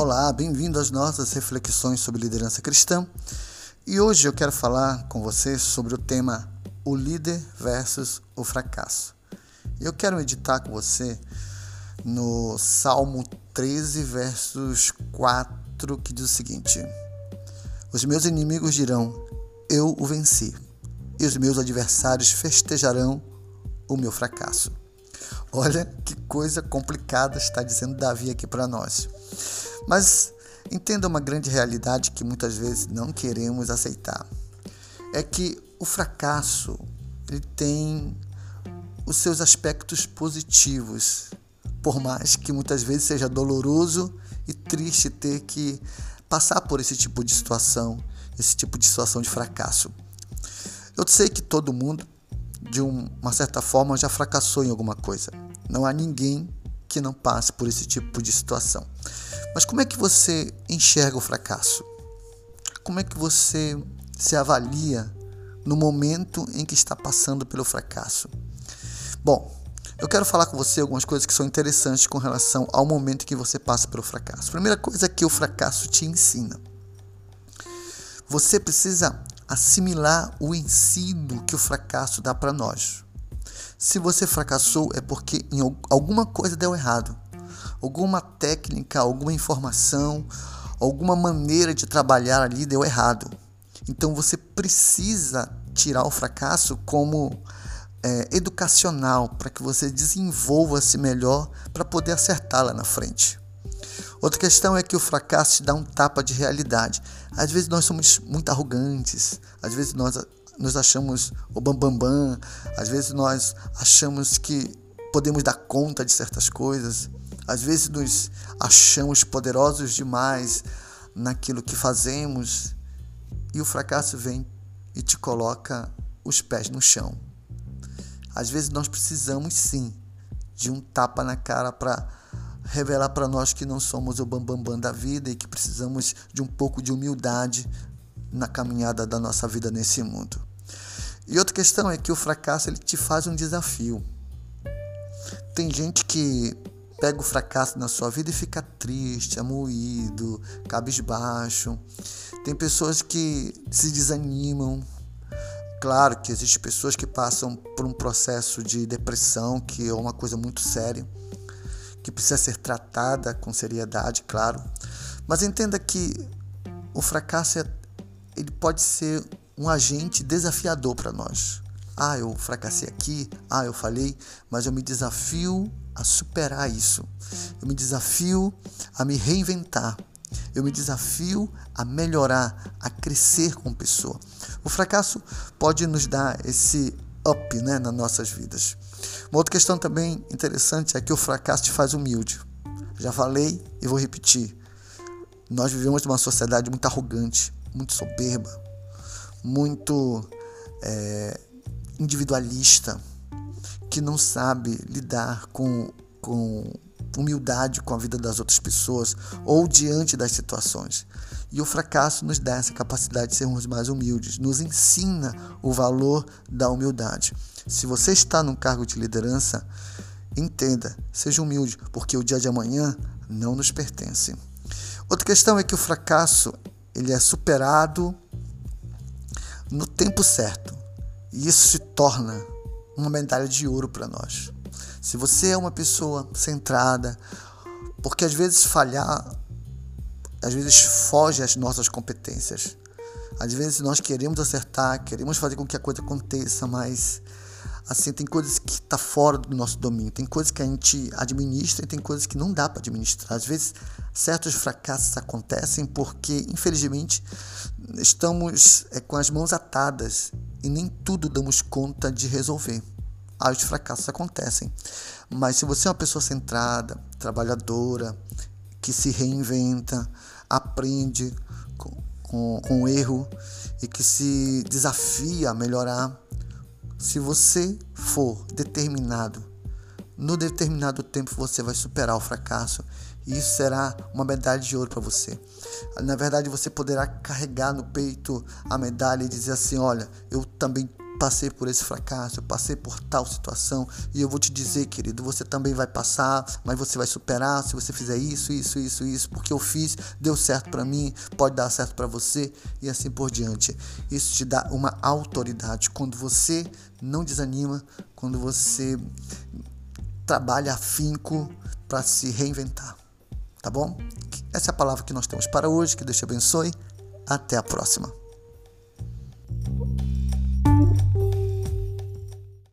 Olá, bem-vindo às nossas reflexões sobre liderança cristã. E hoje eu quero falar com você sobre o tema o líder versus o fracasso. Eu quero meditar com você no Salmo 13, versos 4, que diz o seguinte: Os meus inimigos dirão: Eu o venci, e os meus adversários festejarão o meu fracasso. Olha que coisa complicada está dizendo Davi aqui para nós. Mas entenda uma grande realidade que muitas vezes não queremos aceitar. É que o fracasso ele tem os seus aspectos positivos, por mais que muitas vezes seja doloroso e triste ter que passar por esse tipo de situação, esse tipo de situação de fracasso. Eu sei que todo mundo, de uma certa forma, já fracassou em alguma coisa. Não há ninguém que não passe por esse tipo de situação. Mas como é que você enxerga o fracasso? Como é que você se avalia no momento em que está passando pelo fracasso? Bom, eu quero falar com você algumas coisas que são interessantes com relação ao momento em que você passa pelo fracasso. Primeira coisa é que o fracasso te ensina. Você precisa assimilar o ensino que o fracasso dá para nós. Se você fracassou é porque em alguma coisa deu errado alguma técnica, alguma informação, alguma maneira de trabalhar ali deu errado. Então você precisa tirar o fracasso como é, educacional para que você desenvolva-se melhor para poder acertar lá na frente. Outra questão é que o fracasso te dá um tapa de realidade. Às vezes nós somos muito arrogantes, às vezes nós nos achamos o bambambam, bam, bam, às vezes nós achamos que podemos dar conta de certas coisas. Às vezes nos achamos poderosos demais naquilo que fazemos e o fracasso vem e te coloca os pés no chão. Às vezes nós precisamos sim de um tapa na cara para revelar para nós que não somos o bambambam bam, bam da vida e que precisamos de um pouco de humildade na caminhada da nossa vida nesse mundo. E outra questão é que o fracasso ele te faz um desafio. Tem gente que pega o fracasso na sua vida e fica triste, amoído, cabisbaixo. Tem pessoas que se desanimam. Claro que existem pessoas que passam por um processo de depressão, que é uma coisa muito séria, que precisa ser tratada com seriedade, claro. Mas entenda que o fracasso é, ele pode ser um agente desafiador para nós. Ah, eu fracassei aqui, ah, eu falhei, mas eu me desafio a superar isso. Eu me desafio a me reinventar. Eu me desafio a melhorar, a crescer como pessoa. O fracasso pode nos dar esse up né, nas nossas vidas. Uma outra questão também interessante é que o fracasso te faz humilde. Já falei e vou repetir. Nós vivemos numa sociedade muito arrogante, muito soberba, muito é, individualista que não sabe lidar com, com humildade com a vida das outras pessoas ou diante das situações. E o fracasso nos dá essa capacidade de sermos mais humildes, nos ensina o valor da humildade. Se você está num cargo de liderança, entenda, seja humilde, porque o dia de amanhã não nos pertence. Outra questão é que o fracasso ele é superado no tempo certo. E isso se torna uma medalha de ouro para nós. Se você é uma pessoa centrada, porque às vezes falhar, às vezes foge às nossas competências. Às vezes nós queremos acertar, queremos fazer com que a coisa aconteça, mas assim tem coisas que está fora do nosso domínio, tem coisas que a gente administra e tem coisas que não dá para administrar. Às vezes certos fracassos acontecem porque infelizmente estamos é, com as mãos atadas e nem tudo damos conta de resolver. Ah, os fracassos acontecem. Mas se você é uma pessoa centrada, trabalhadora, que se reinventa, aprende com, com, com erro e que se desafia a melhorar, se você for determinado, no determinado tempo você vai superar o fracasso e isso será uma medalha de ouro para você. Na verdade, você poderá carregar no peito a medalha e dizer assim: Olha, eu também passei por esse fracasso, eu passei por tal situação e eu vou te dizer, querido, você também vai passar, mas você vai superar se você fizer isso, isso, isso, isso, porque eu fiz, deu certo para mim, pode dar certo para você e assim por diante. Isso te dá uma autoridade quando você não desanima, quando você trabalha afinco para se reinventar. Tá bom? Essa é a palavra que nós temos para hoje. Que Deus te abençoe. Até a próxima.